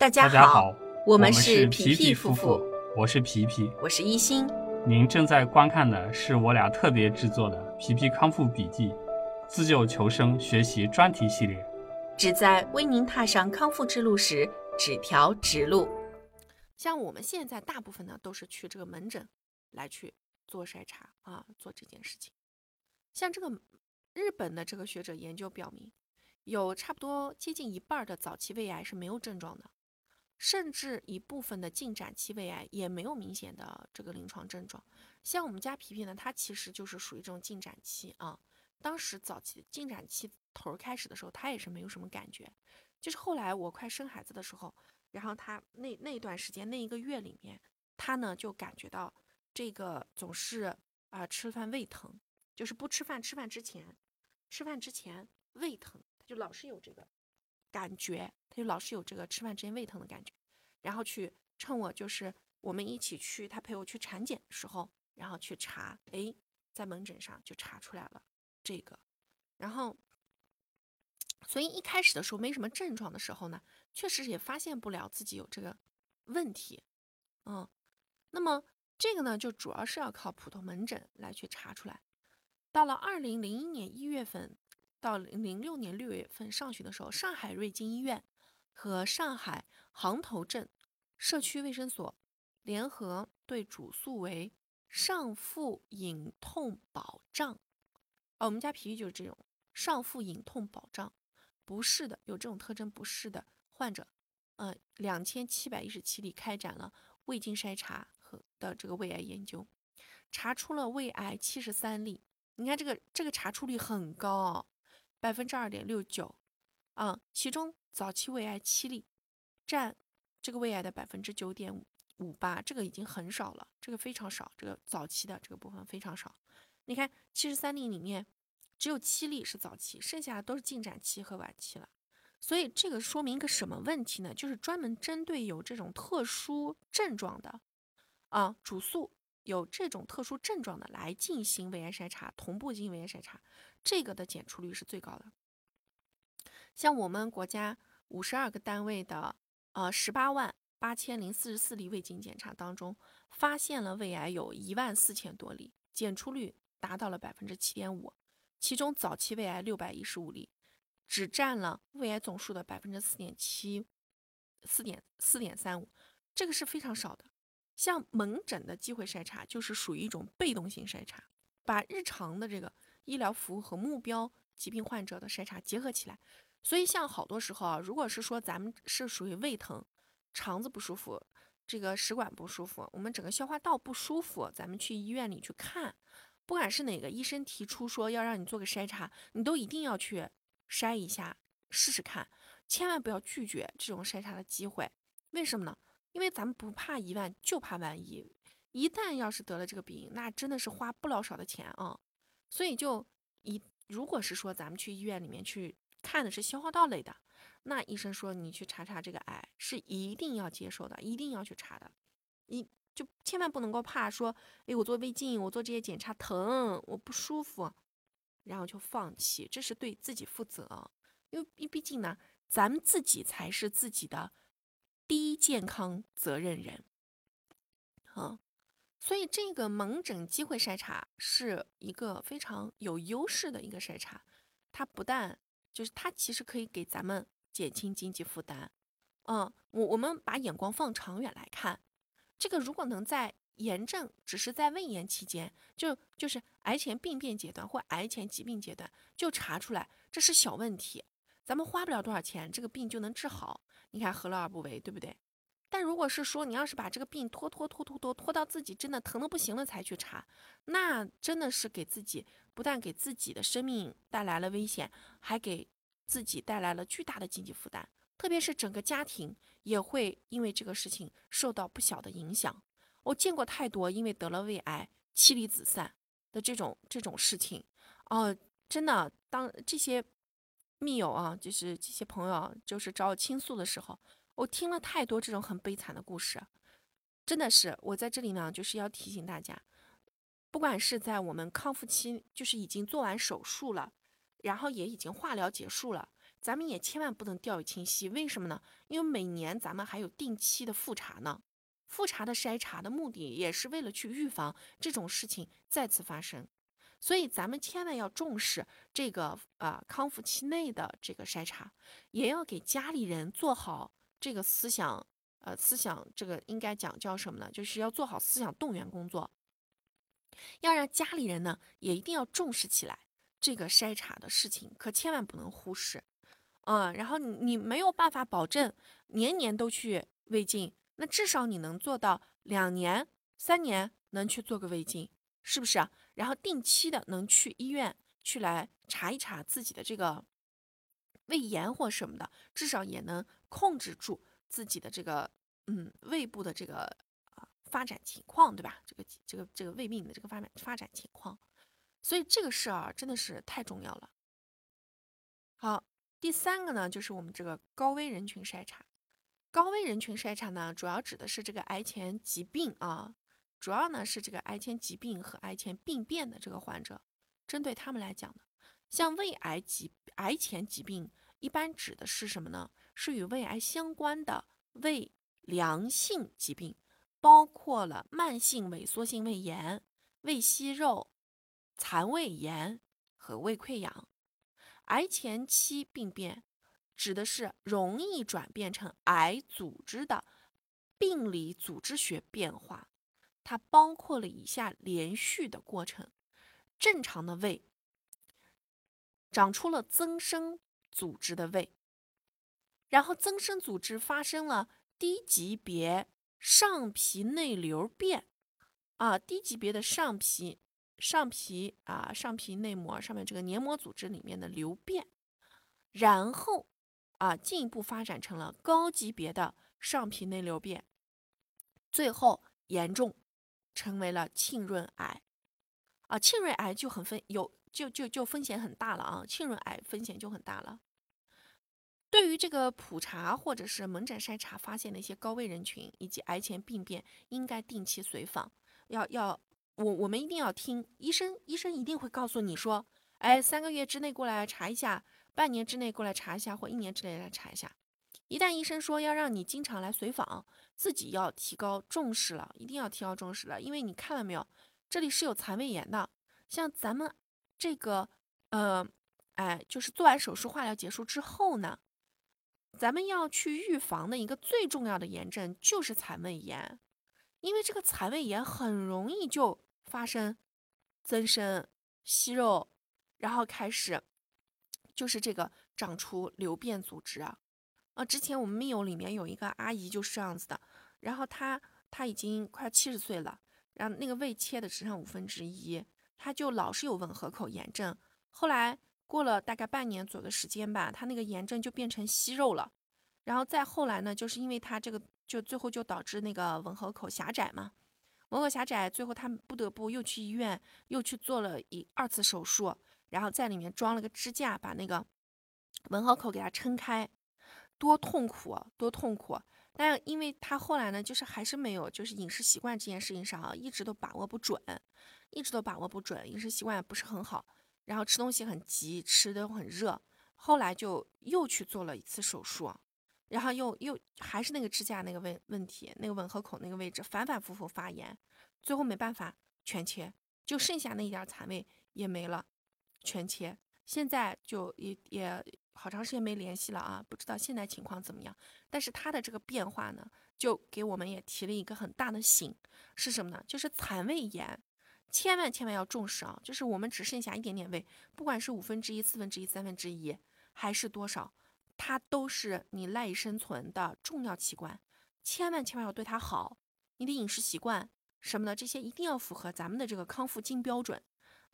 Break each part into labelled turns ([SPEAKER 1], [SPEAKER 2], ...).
[SPEAKER 1] 大家
[SPEAKER 2] 大家好，
[SPEAKER 1] 我们
[SPEAKER 2] 是
[SPEAKER 1] 是皮
[SPEAKER 2] 皮
[SPEAKER 1] 夫
[SPEAKER 2] 妇，我是皮皮。
[SPEAKER 1] 我是一心。
[SPEAKER 2] 您正在观看的是我俩特别制作的《皮皮康复笔记》自救求生学习专题系列。
[SPEAKER 1] 旨在为您踏上康复之路时指条直路。
[SPEAKER 3] 像我们现在大部分呢都是去这个门诊来去做筛查啊，做这件事情。像这个日本的这个学者研究表明，有差不多接近一半儿的早期胃癌是没有症状的，甚至一部分的进展期胃癌也没有明显的这个临床症状。像我们家皮皮呢，它其实就是属于这种进展期啊。当时早期进展期头开始的时候，他也是没有什么感觉，就是后来我快生孩子的时候。然后他那那段时间那一个月里面，他呢就感觉到这个总是啊、吃饭胃疼，就是不吃饭，吃饭之前，吃饭之前胃疼，他就老是有这个感觉，他就老是有这个吃饭之前胃疼的感觉。然后去趁我就是我们一起去，他陪我去产检的时候，然后去查，哎，在门诊上就查出来了这个，然后。所以一开始的时候没什么症状的时候呢，确实也发现不了自己有这个问题，嗯，那么这个呢，就主要是要靠普通门诊来去查出来。到了二零零一年一月份到零六年六月份上旬的时候，上海瑞金医院和上海杭头镇社区卫生所联合对主诉为上腹隐痛保障，啊，我们家皮皮就是这种上腹隐痛保障。不适的有这种特征不适的患者，呃，两千七百一十七例开展了胃镜筛查和的这个胃癌研究，查出了胃癌七十三例。你看这个这个查出率很高，百分之二点六九，啊，其中早期胃癌七例，占这个胃癌的百分之九点五八，这个已经很少了，这个非常少，这个早期的这个部分非常少。你看七十三例里面。只有七例是早期，剩下的都是进展期和晚期了。所以这个说明一个什么问题呢？就是专门针对有这种特殊症状的啊，主诉有这种特殊症状的来进行胃癌筛查，同步进行胃癌筛查，这个的检出率是最高的。像我们国家五十二个单位的呃十八万八千零四十四例胃镜检查当中，发现了胃癌有一万四千多例，检出率达到了百分之七点五。其中早期胃癌六百一十五例，只占了胃癌总数的百分之四点七，四点四点三五，这个是非常少的。像门诊的机会筛查，就是属于一种被动性筛查，把日常的这个医疗服务和目标疾病患者的筛查结合起来。所以像好多时候啊，如果是说咱们是属于胃疼、肠子不舒服、这个食管不舒服，我们整个消化道不舒服，咱们去医院里去看。不管是哪个医生提出说要让你做个筛查，你都一定要去筛一下试试看，千万不要拒绝这种筛查的机会。为什么呢？因为咱们不怕一万，就怕万一。一旦要是得了这个病，那真的是花不老少的钱啊。所以就一，如果是说咱们去医院里面去看的是消化道类的，那医生说你去查查这个癌是一定要接受的，一定要去查的。你。就千万不能够怕说，哎，我做胃镜，我做这些检查疼，我不舒服，然后就放弃，这是对自己负责。因为毕竟呢，咱们自己才是自己的第一健康责任人，啊，所以这个门诊机会筛查是一个非常有优势的一个筛查，它不但就是它其实可以给咱们减轻经济负担，嗯，我我们把眼光放长远来看。这个如果能在炎症只是在胃炎期间，就就是癌前病变阶段或癌前疾病阶段就查出来，这是小问题，咱们花不了多少钱，这个病就能治好。你看何乐而不为，对不对？但如果是说你要是把这个病拖拖拖拖拖拖到自己真的疼的不行了才去查，那真的是给自己不但给自己的生命带来了危险，还给自己带来了巨大的经济负担。特别是整个家庭也会因为这个事情受到不小的影响。我见过太多因为得了胃癌妻离子散的这种这种事情哦，真的，当这些密友啊，就是这些朋友，就是找我倾诉的时候，我听了太多这种很悲惨的故事。真的是，我在这里呢，就是要提醒大家，不管是在我们康复期，就是已经做完手术了，然后也已经化疗结束了。咱们也千万不能掉以轻心。为什么呢？因为每年咱们还有定期的复查呢。复查的筛查的目的也是为了去预防这种事情再次发生。所以咱们千万要重视这个啊康复期内的这个筛查，也要给家里人做好这个思想呃思想这个应该讲叫什么呢？就是要做好思想动员工作，要让家里人呢也一定要重视起来这个筛查的事情，可千万不能忽视。嗯，然后你你没有办法保证年年都去胃镜，那至少你能做到两年、三年能去做个胃镜，是不是？然后定期的能去医院去来查一查自己的这个胃炎或什么的，至少也能控制住自己的这个嗯胃部的这个啊发展情况，对吧？这个这个这个胃病的这个发展发展情况，所以这个事儿啊真的是太重要了。好，第三个呢，就是我们这个高危人群筛查。高危人群筛查呢，主要指的是这个癌前疾病啊。主要呢是这个癌前疾病和癌前病变的这个患者，针对他们来讲的，像胃癌疾癌前疾病一般指的是什么呢？是与胃癌相关的胃良性疾病，包括了慢性萎缩性胃炎、胃息肉、残胃炎和胃溃疡。癌前期病变指的是容易转变成癌组织的病理组织学变化。它包括了以下连续的过程：正常的胃长出了增生组织的胃，然后增生组织发生了低级别上皮内瘤变，啊，低级别的上皮上皮啊上皮内膜上面这个黏膜组织里面的瘤变，然后啊进一步发展成了高级别的上皮内瘤变，最后严重。成为了浸润癌，啊，浸润癌就很分有就就就风险很大了啊，浸润癌风险就很大了。对于这个普查或者是门诊筛查发现的一些高危人群以及癌前病变，应该定期随访。要要我我们一定要听医生，医生一定会告诉你说，哎，三个月之内过来查一下，半年之内过来查一下，或一年之内来查一下。一旦医生说要让你经常来随访，自己要提高重视了，一定要提高重视了，因为你看了没有，这里是有残胃炎的。像咱们这个，呃，哎，就是做完手术化疗结束之后呢，咱们要去预防的一个最重要的炎症就是残胃炎，因为这个残胃炎很容易就发生增生息肉，然后开始就是这个长出瘤变组织啊。啊，之前我们密友里面有一个阿姨就是这样子的，然后她她已经快七十岁了，然后那个胃切的只剩五分之一，她就老是有吻合口炎症。后来过了大概半年左右的时间吧，她那个炎症就变成息肉了，然后再后来呢，就是因为她这个就最后就导致那个吻合口狭窄嘛，吻合狭窄，最后她不得不又去医院又去做了一二次手术，然后在里面装了个支架，把那个吻合口给它撑开。多痛苦，多痛苦！但因为他后来呢，就是还是没有，就是饮食习惯这件事情上啊，一直都把握不准，一直都把握不准，饮食习惯也不是很好，然后吃东西很急，吃的很热，后来就又去做了一次手术，然后又又还是那个支架那个问问题，那个吻合口那个位置反反复复发炎，最后没办法全切，就剩下那一点残胃也没了，全切，现在就也也。好长时间没联系了啊，不知道现在情况怎么样。但是他的这个变化呢，就给我们也提了一个很大的醒，是什么呢？就是残胃炎，千万千万要重视啊！就是我们只剩下一点点胃，不管是五分之一、四分之一、三分之一，还是多少，它都是你赖以生存的重要器官，千万千万要对它好。你的饮食习惯什么的，这些一定要符合咱们的这个康复金标准，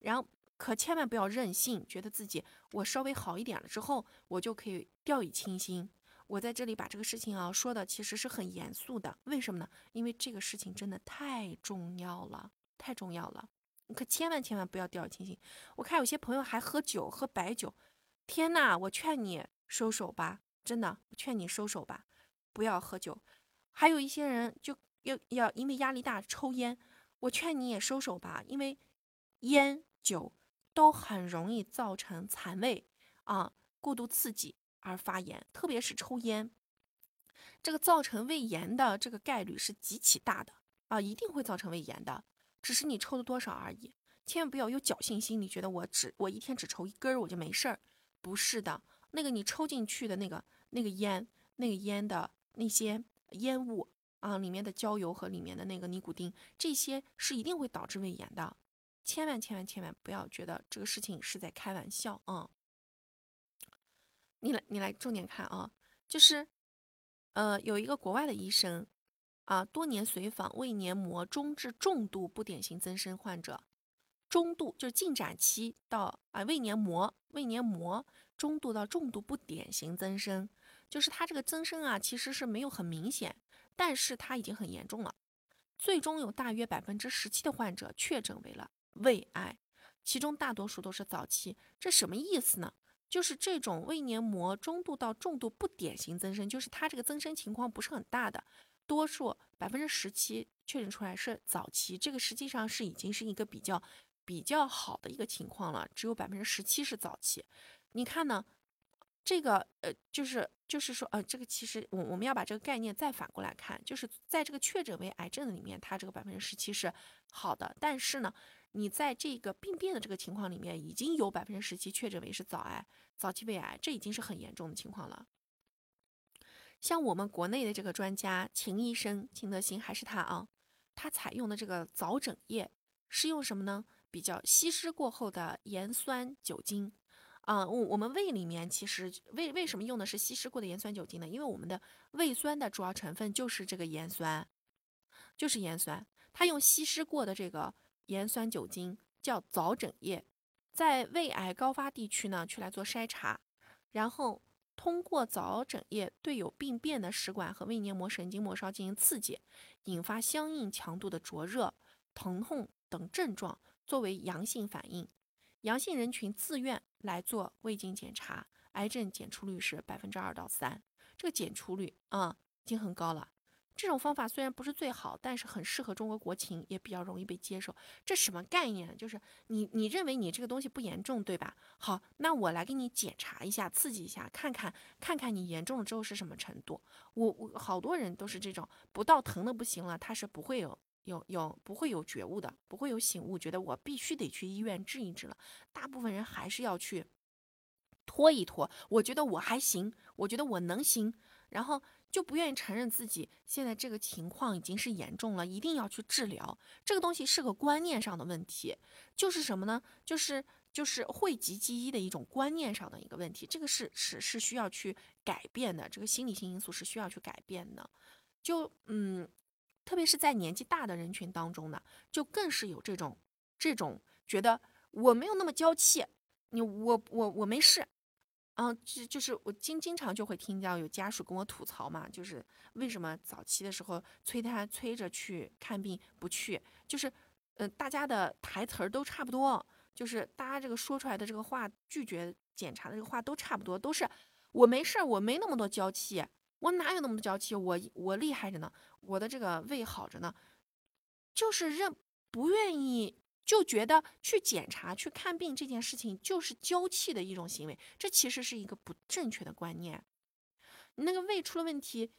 [SPEAKER 3] 然后。可千万不要任性，觉得自己我稍微好一点了之后，我就可以掉以轻心。我在这里把这个事情啊说的其实是很严肃的，为什么呢？因为这个事情真的太重要了，太重要了。你可千万千万不要掉以轻心。我看有些朋友还喝酒，喝白酒，天呐，我劝你收手吧，真的，我劝你收手吧，不要喝酒。还有一些人就要要因为压力大抽烟，我劝你也收手吧，因为烟酒。都很容易造成残胃啊，过度刺激，而发炎，特别是抽烟，这个造成胃炎的这个概率是极其大的啊，一定会造成胃炎的，只是你抽的多少而已。千万不要有侥幸心理，觉得我只我一天只抽一根我就没事儿，不是的，那个你抽进去的那个那个烟，那个烟的那些烟雾啊，里面的焦油和里面的那个尼古丁，这些是一定会导致胃炎的。千万千万千万不要觉得这个事情是在开玩笑啊！你来你来重点看啊，就是，呃，有一个国外的医生啊，多年随访胃黏膜中至重度不典型增生患者。中度就是进展期到啊胃黏膜胃黏膜中度到重度不典型增生，就是它这个增生啊其实是没有很明显，但是它已经很严重了。最终有大约百分之十七的患者确诊为了胃癌，其中大多数都是早期。这什么意思呢？就是这种胃黏膜中度到重度不典型增生，就是它这个增生情况不是很大的，多数百分之十七确诊出来是早期，这个实际上是已经是一个比较。比较好的一个情况了，只有百分之十七是早期。你看呢？这个呃，就是就是说呃，这个其实我我们要把这个概念再反过来看，就是在这个确诊为癌症的里面，它这个百分之十七是好的。但是呢，你在这个病变的这个情况里面，已经有百分之十七确诊为是早癌、早期胃癌，这已经是很严重的情况了。像我们国内的这个专家秦医生，秦德兴还是他啊，他采用的这个早诊液是用什么呢？比较稀释过后的盐酸酒精，啊，我我们胃里面其实为为什么用的是稀释过的盐酸酒精呢？因为我们的胃酸的主要成分就是这个盐酸，就是盐酸。它用稀释过的这个盐酸酒精叫早诊液，在胃癌高发地区呢去来做筛查，然后通过早诊液对有病变的食管和胃黏膜神经末梢进行刺激，引发相应强度的灼热、疼痛等症状。作为阳性反应，阳性人群自愿来做胃镜检查，癌症检出率是百分之二到三，这个检出率啊已经很高了。这种方法虽然不是最好，但是很适合中国国情，也比较容易被接受。这什么概念？就是你你认为你这个东西不严重，对吧？好，那我来给你检查一下，刺激一下，看看看看你严重了之后是什么程度。我我好多人都是这种，不到疼的不行了，他是不会有。有有不会有觉悟的，不会有醒悟，觉得我必须得去医院治一治了。大部分人还是要去拖一拖。我觉得我还行，我觉得我能行，然后就不愿意承认自己现在这个情况已经是严重了，一定要去治疗。这个东西是个观念上的问题，就是什么呢？就是就是讳疾忌医的一种观念上的一个问题。这个是是是需要去改变的，这个心理性因素是需要去改变的。就嗯。特别是在年纪大的人群当中呢，就更是有这种这种觉得我没有那么娇气，你我我我没事，嗯，就就是我经经常就会听到有家属跟我吐槽嘛，就是为什么早期的时候催他催着去看病不去，就是嗯大家的台词儿都差不多，就是大家这个说出来的这个话拒绝检查的这个话都差不多，都是我没事儿，我没那么多娇气。我哪有那么多娇气？我我厉害着呢，我的这个胃好着呢，就是认不愿意，就觉得去检查、去看病这件事情就是娇气的一种行为，这其实是一个不正确的观念。你那个胃出了问题，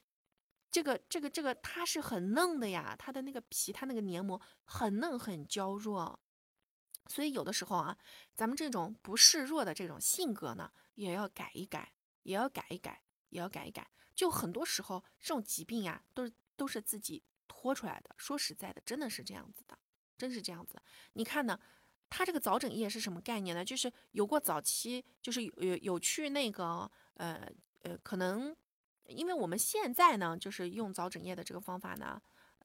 [SPEAKER 3] 这个这个这个它是很嫩的呀，它的那个皮、它那个黏膜很嫩很娇弱，所以有的时候啊，咱们这种不示弱的这种性格呢，也要改一改，也要改一改，也要改一改。就很多时候，这种疾病呀，都是都是自己拖出来的。说实在的，真的是这样子的，真是这样子。你看呢，它这个早诊液是什么概念呢？就是有过早期，就是有有有去那个呃呃，可能因为我们现在呢，就是用早诊液的这个方法呢，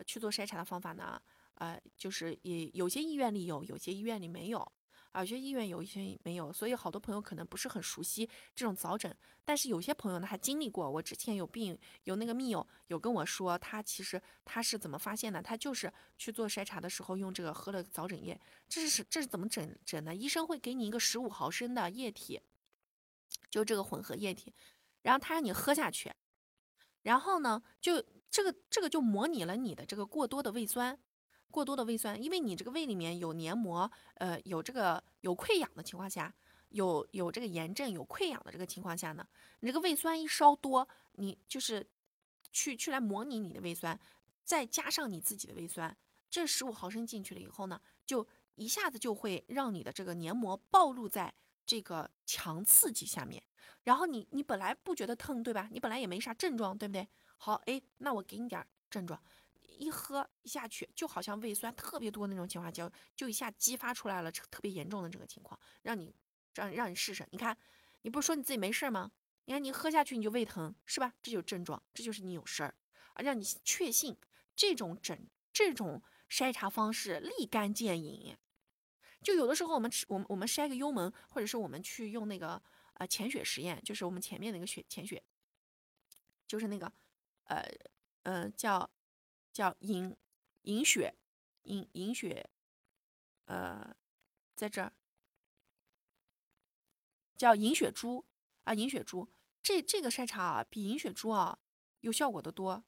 [SPEAKER 3] 去做筛查的方法呢，呃，就是也有些医院里有，有些医院里没有。啊，有些医院有一些没有，所以好多朋友可能不是很熟悉这种早诊。但是有些朋友呢，他经历过。我之前有病，有那个密友有跟我说，他其实他是怎么发现的？他就是去做筛查的时候用这个喝了早诊液。这是这是怎么诊诊的？医生会给你一个十五毫升的液体，就这个混合液体，然后他让你喝下去，然后呢，就这个这个就模拟了你的这个过多的胃酸。过多的胃酸，因为你这个胃里面有黏膜，呃，有这个有溃疡的情况下，有有这个炎症、有溃疡的这个情况下呢，你这个胃酸一烧多，你就是去去来模拟你的胃酸，再加上你自己的胃酸，这十五毫升进去了以后呢，就一下子就会让你的这个黏膜暴露在这个强刺激下面，然后你你本来不觉得疼对吧？你本来也没啥症状对不对？好，哎，那我给你点症状。一喝一下去，就好像胃酸特别多那种情况，就就一下激发出来了特别严重的这个情况，让你让让你试试。你看，你不是说你自己没事吗？你看你喝下去你就胃疼是吧？这就是症状，这就是你有事儿啊，让你确信这种诊这种筛查方式立竿见影。就有的时候我们吃我们我们筛个幽门，或者是我们去用那个呃潜血实验，就是我们前面那个血潜血，就是那个呃呃叫。叫银银血，银银血，呃，在这儿叫银血珠啊，银血珠，这这个筛查啊，比银血珠啊有效果的多，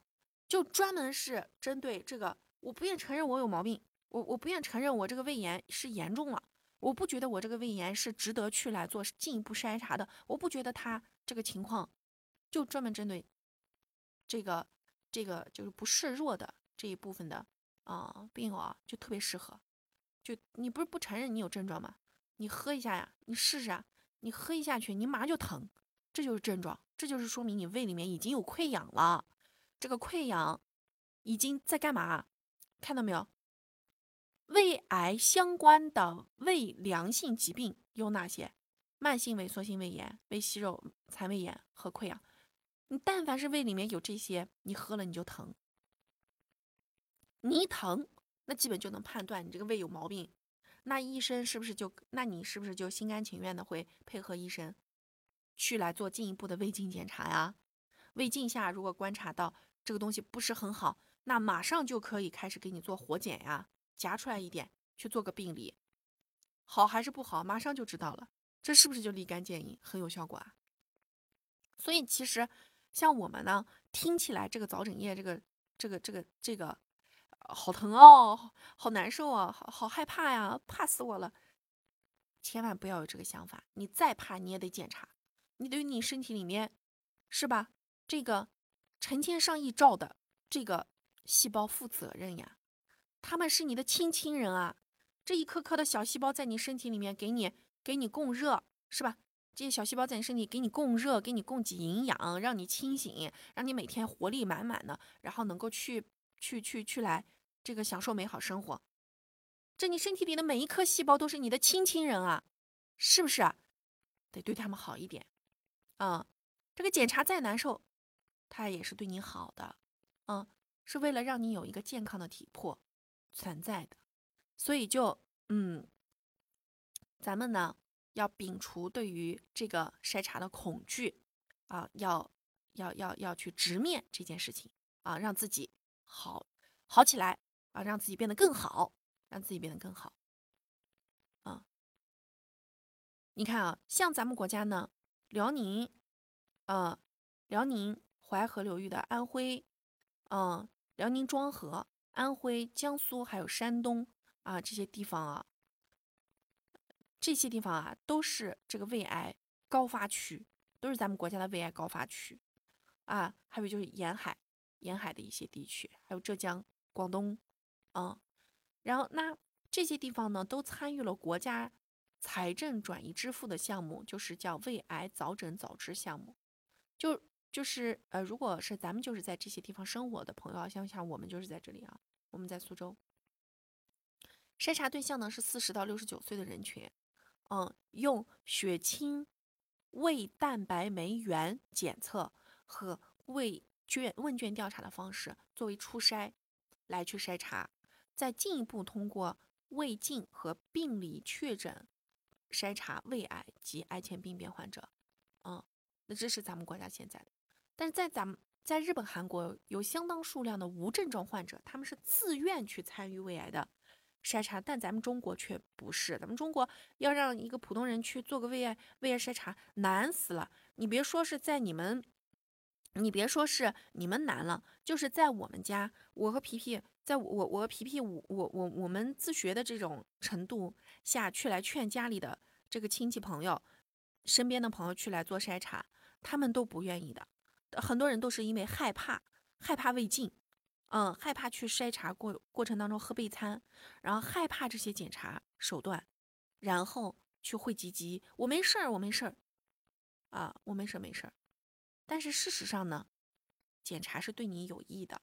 [SPEAKER 3] 就专门是针对这个，我不愿承认我有毛病，我我不愿承认我这个胃炎是严重了，我不觉得我这个胃炎是值得去来做进一步筛查的，我不觉得他这个情况，就专门针对这个。这个就是不示弱的这一部分的啊病啊，就特别适合。就你不是不承认你有症状吗？你喝一下呀，你试试啊。你喝一下去，你马上就疼，这就是症状，这就是说明你胃里面已经有溃疡了。这个溃疡已经在干嘛？看到没有？胃癌相关的胃良性疾病有哪些？慢性萎缩性胃炎、胃息肉残胃炎和溃疡。你但凡是胃里面有这些，你喝了你就疼。你一疼，那基本就能判断你这个胃有毛病。那医生是不是就？那你是不是就心甘情愿的会配合医生去来做进一步的胃镜检查呀？胃镜下如果观察到这个东西不是很好，那马上就可以开始给你做活检呀，夹出来一点去做个病理，好还是不好，马上就知道了。这是不是就立竿见影，很有效果啊？所以其实。像我们呢，听起来这个早诊液，这个这个这个这个，好疼哦，好难受啊，好好害怕呀，怕死我了。千万不要有这个想法，你再怕你也得检查，你对你身体里面，是吧？这个成千上亿兆的这个细胞负责任呀，他们是你的亲亲人啊，这一颗颗的小细胞在你身体里面给你给你供热，是吧？这些小细胞在你身体给你供热，给你供给营养，让你清醒，让你每天活力满满的，然后能够去去去去来这个享受美好生活。这你身体里的每一颗细胞都是你的亲亲人啊，是不是？得对他们好一点啊。这个检查再难受，他也是对你好的，嗯，是为了让你有一个健康的体魄存在的。所以就嗯，咱们呢。要摒除对于这个筛查的恐惧，啊，要要要要去直面这件事情啊，让自己好好起来啊，让自己变得更好，让自己变得更好，啊，你看啊，像咱们国家呢，辽宁，呃，辽宁淮河流域的安徽，嗯，辽宁庄河、安徽、江苏还有山东啊这些地方啊。这些地方啊，都是这个胃癌高发区，都是咱们国家的胃癌高发区啊。还有就是沿海、沿海的一些地区，还有浙江、广东，嗯。然后那这些地方呢，都参与了国家财政转移支付的项目，就是叫胃癌早诊早治项目。就就是呃，如果是咱们就是在这些地方生活的朋友，像像我们就是在这里啊，我们在苏州，筛查对象呢是四十到六十九岁的人群。嗯，用血清胃蛋白酶原检测和胃卷问卷调查的方式作为初筛来去筛查，再进一步通过胃镜和病理确诊筛查胃癌及癌前病变患者。嗯，那这是咱们国家现在的，但是在咱们在日本、韩国有相当数量的无症状患者，他们是自愿去参与胃癌的。筛查，但咱们中国却不是。咱们中国要让一个普通人去做个胃癌胃癌筛查，难死了。你别说是在你们，你别说是你们难了，就是在我们家，我和皮皮，在我我和皮皮，我我我我们自学的这种程度下去来劝家里的这个亲戚朋友身边的朋友去来做筛查，他们都不愿意的。很多人都是因为害怕，害怕胃镜，嗯，害怕去筛查过过程当中喝备餐，然后害怕这些检查手段，然后去会积极，我没事儿，我没事儿，啊，我没事儿没事儿。但是事实上呢，检查是对你有益的，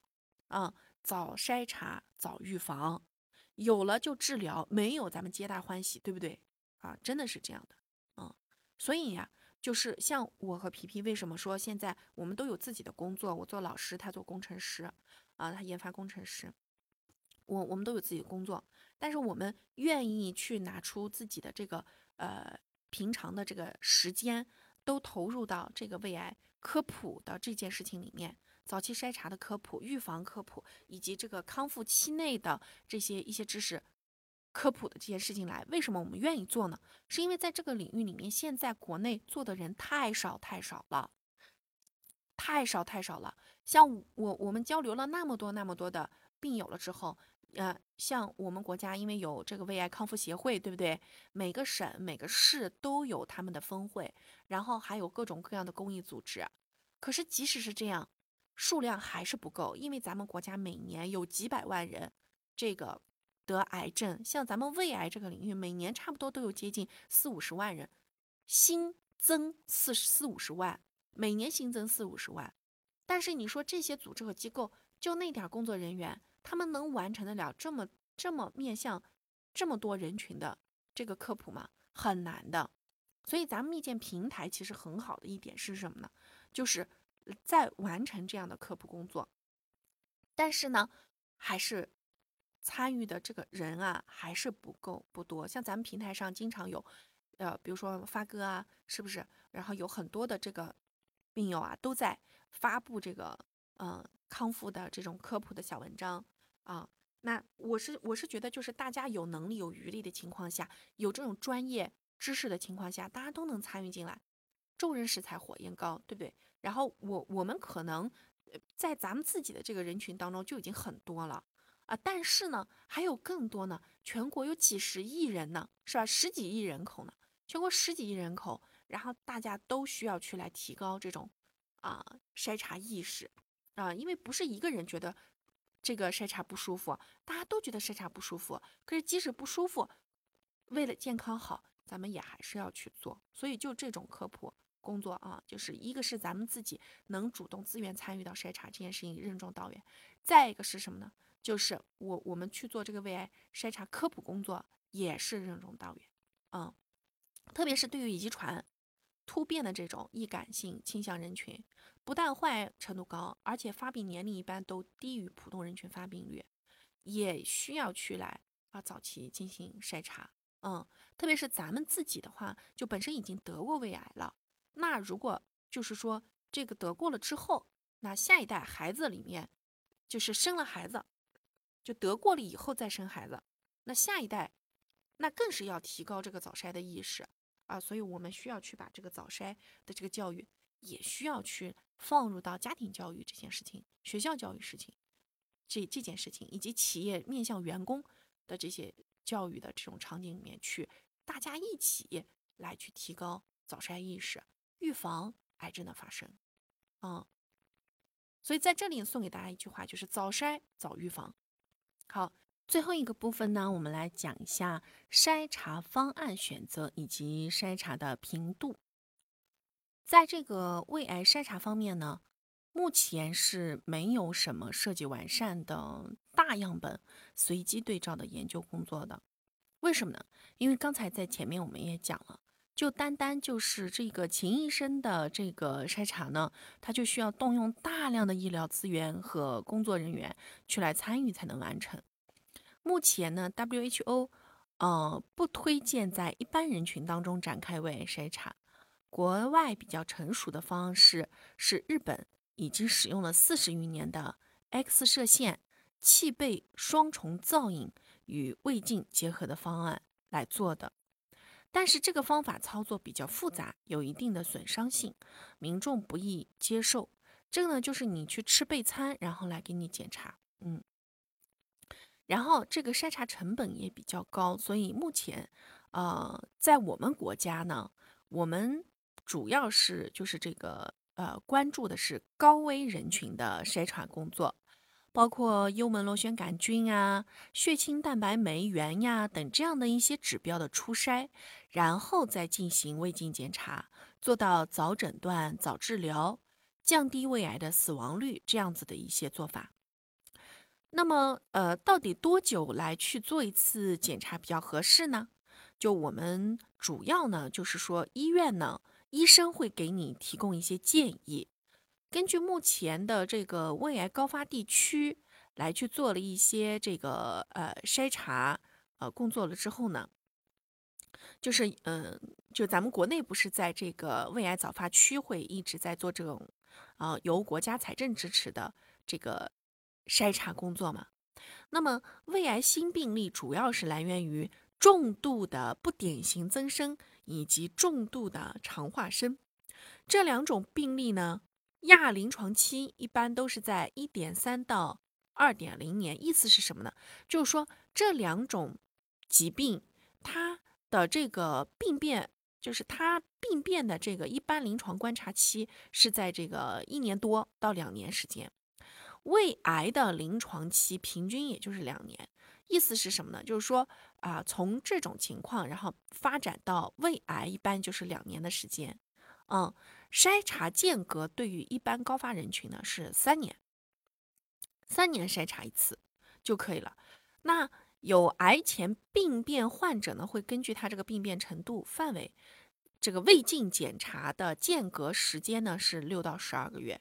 [SPEAKER 3] 啊，早筛查早预防，有了就治疗，没有咱们皆大欢喜，对不对？啊，真的是这样的，嗯，所以呀，就是像我和皮皮，为什么说现在我们都有自己的工作？我做老师，他做工程师，啊，他研发工程师，我我们都有自己的工作，但是我们愿意去拿出自己的这个呃平常的这个时间，都投入到这个胃癌科普的这件事情里面，早期筛查的科普、预防科普，以及这个康复期内的这些一些知识。科普的这件事情来，为什么我们愿意做呢？是因为在这个领域里面，现在国内做的人太少太少了，太少太少了。像我我们交流了那么多那么多的病友了之后，呃，像我们国家因为有这个胃癌康复协会，对不对？每个省每个市都有他们的分会，然后还有各种各样的公益组织。可是即使是这样，数量还是不够，因为咱们国家每年有几百万人，这个。得癌症，像咱们胃癌这个领域，每年差不多都有接近四五十万人，新增四四五十万，每年新增四五十万。但是你说这些组织和机构，就那点工作人员，他们能完成得了这么这么面向这么多人群的这个科普吗？很难的。所以咱们密件平台其实很好的一点是什么呢？就是在完成这样的科普工作，但是呢，还是。参与的这个人啊，还是不够不多。像咱们平台上经常有，呃，比如说发哥啊，是不是？然后有很多的这个病友啊，都在发布这个嗯康复的这种科普的小文章啊。那我是我是觉得，就是大家有能力有余力的情况下，有这种专业知识的情况下，大家都能参与进来。众人拾柴火焰高，对不对？然后我我们可能在咱们自己的这个人群当中就已经很多了。啊，但是呢，还有更多呢。全国有几十亿人呢，是吧？十几亿人口呢，全国十几亿人口，然后大家都需要去来提高这种啊筛查意识啊，因为不是一个人觉得这个筛查不舒服，大家都觉得筛查不舒服。可是即使不舒服，为了健康好，咱们也还是要去做。所以就这种科普工作啊，就是一个是咱们自己能主动自愿参与到筛查这件事情任重道远，再一个是什么呢？就是我我们去做这个胃癌筛查科普工作也是任重道远，嗯，特别是对于遗传突变的这种易感性倾向人群，不但患癌程度高，而且发病年龄一般都低于普通人群发病率，也需要去来啊早期进行筛查，嗯，特别是咱们自己的话，就本身已经得过胃癌了，那如果就是说这个得过了之后，那下一代孩子里面就是生了孩子。就得过了以后再生孩子，那下一代，那更是要提高这个早筛的意识啊，所以我们需要去把这个早筛的这个教育，也需要去放入到家庭教育这件事情、学校教育事情这这件事情，以及企业面向员工的这些教育的这种场景里面去，大家一起来去提高早筛意识，预防癌症的发生，嗯，所以在这里送给大家一句话，就是早筛早预防。好，最后一个部分呢，我们来讲一下筛查方案选择以及筛查的频度。在这个胃癌筛查方面呢，目前是没有什么设计完善的大样本随机对照的研究工作的。为什么呢？因为刚才在前面我们也讲了，就单单就是这个秦医生的这个筛查呢，他就需要动用大量的医疗资源和工作人员去来参与才能完成。目前呢，WHO，呃，不推荐在一般人群当中展开胃癌筛查。国外比较成熟的方式是日本已经使用了四十余年的 X 射线气背双重造影与胃镜结合的方案来做的。但是这个方法操作比较复杂，有一定的损伤性，民众不易接受。这个呢，就是你去吃备餐，然后来给你检查，嗯。然后这个筛查成本也比较高，所以目前，呃，在我们国家呢，我们主要是就是这个呃关注的是高危人群的筛查工作，包括幽门螺旋杆菌啊、血清蛋白酶原呀等这样的一些指标的初筛，然后再进行胃镜检查，做到早诊断、早治疗，降低胃癌的死亡率这样子的一些做法。那么，呃，到底多久来去做一次检查比较合适呢？就我们主要呢，就是说医院呢，医生会给你提供一些建议，根据目前的这个胃癌高发地区来去做了一些这个呃筛查呃工作了之后呢，就是嗯，就咱们国内不是在这个胃癌早发区会一直在做这种啊由国家财政支持的这个。筛查工作嘛，那么胃癌新病例主要是来源于重度的不典型增生以及重度的肠化生这两种病例呢，亚临床期一般都是在一点三到二点零年。意思是什么呢？就是说这两种疾病它的这个病变，就是它病变的这个一般临床观察期是在这个一年多到两年时间。胃癌的临床期平均也就是两年，意思是什么呢？就是说啊，从这种情况，然后发展到胃癌，一般就是两年的时间。嗯，筛查间隔对于一般高发人群呢是三年，三年筛查一次就可以了。那有癌前病变患者呢，会根据他这个病变程度范围，这个胃镜检查的间隔时间呢是六到十二个月。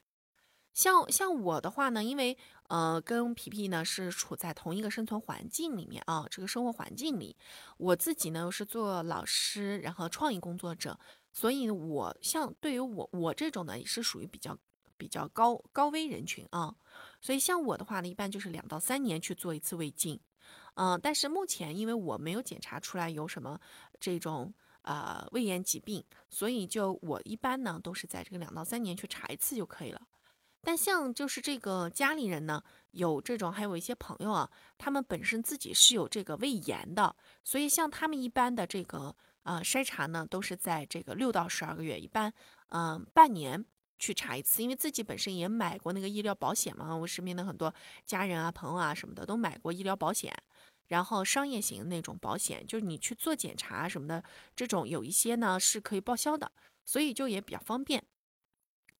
[SPEAKER 3] 像像我的话呢，因为呃跟皮皮呢是处在同一个生存环境里面啊，这个生活环境里，我自己呢是做老师，然后创意工作者，所以我像对于我我这种呢也是属于比较比较高高危人群啊，所以像我的话呢，一般就是两到三年去做一次胃镜，嗯，但是目前因为我没有检查出来有什么这种呃胃炎疾病，所以就我一般呢都是在这个两到三年去查一次就可以了。但像就是这个家里人呢，有这种还有一些朋友啊，他们本身自己是有这个胃炎的，所以像他们一般的这个呃筛查呢，都是在这个六到十二个月，一般嗯半年去查一次，因为自己本身也买过那个医疗保险嘛，我身边的很多家人啊、朋友啊什么的都买过医疗保险，然后商业型那种保险，就是你去做检查什么的，这种有一些呢是可以报销的，所以就也比较方便。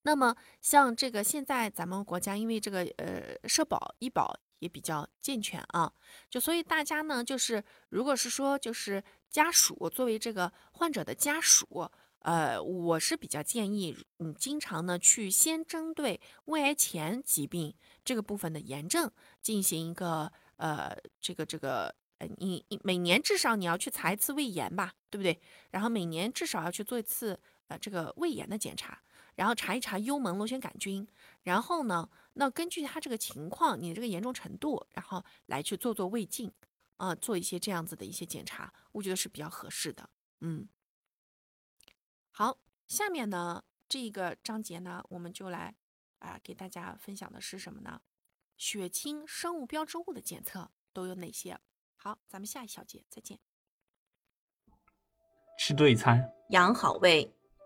[SPEAKER 3] 那么像这个现在咱们国家因为这个呃社保医保也比较健全啊，就所以大家呢就是如果是说就是家属作为这个患者的家属，呃，我是比较建议你经常呢去先针对胃癌前疾病这个部分的炎症进行一个呃这个这个呃你每年至少你要去查一次胃炎吧，对不对？然后每年至少要去做一次呃这个胃炎的检查。然后查一查幽门螺旋杆菌，然后呢，那根据它这个情况，你这个严重程度，然后来去做做胃镜，啊，做一些这样子的一些检查，我觉得是比较合适的。嗯，好，下面呢这个章节呢，我们就来啊给大家分享的是什么呢？血清生物标志物的检测都有哪些？好，咱们下一小节再见。
[SPEAKER 2] 吃对餐，
[SPEAKER 1] 养好胃。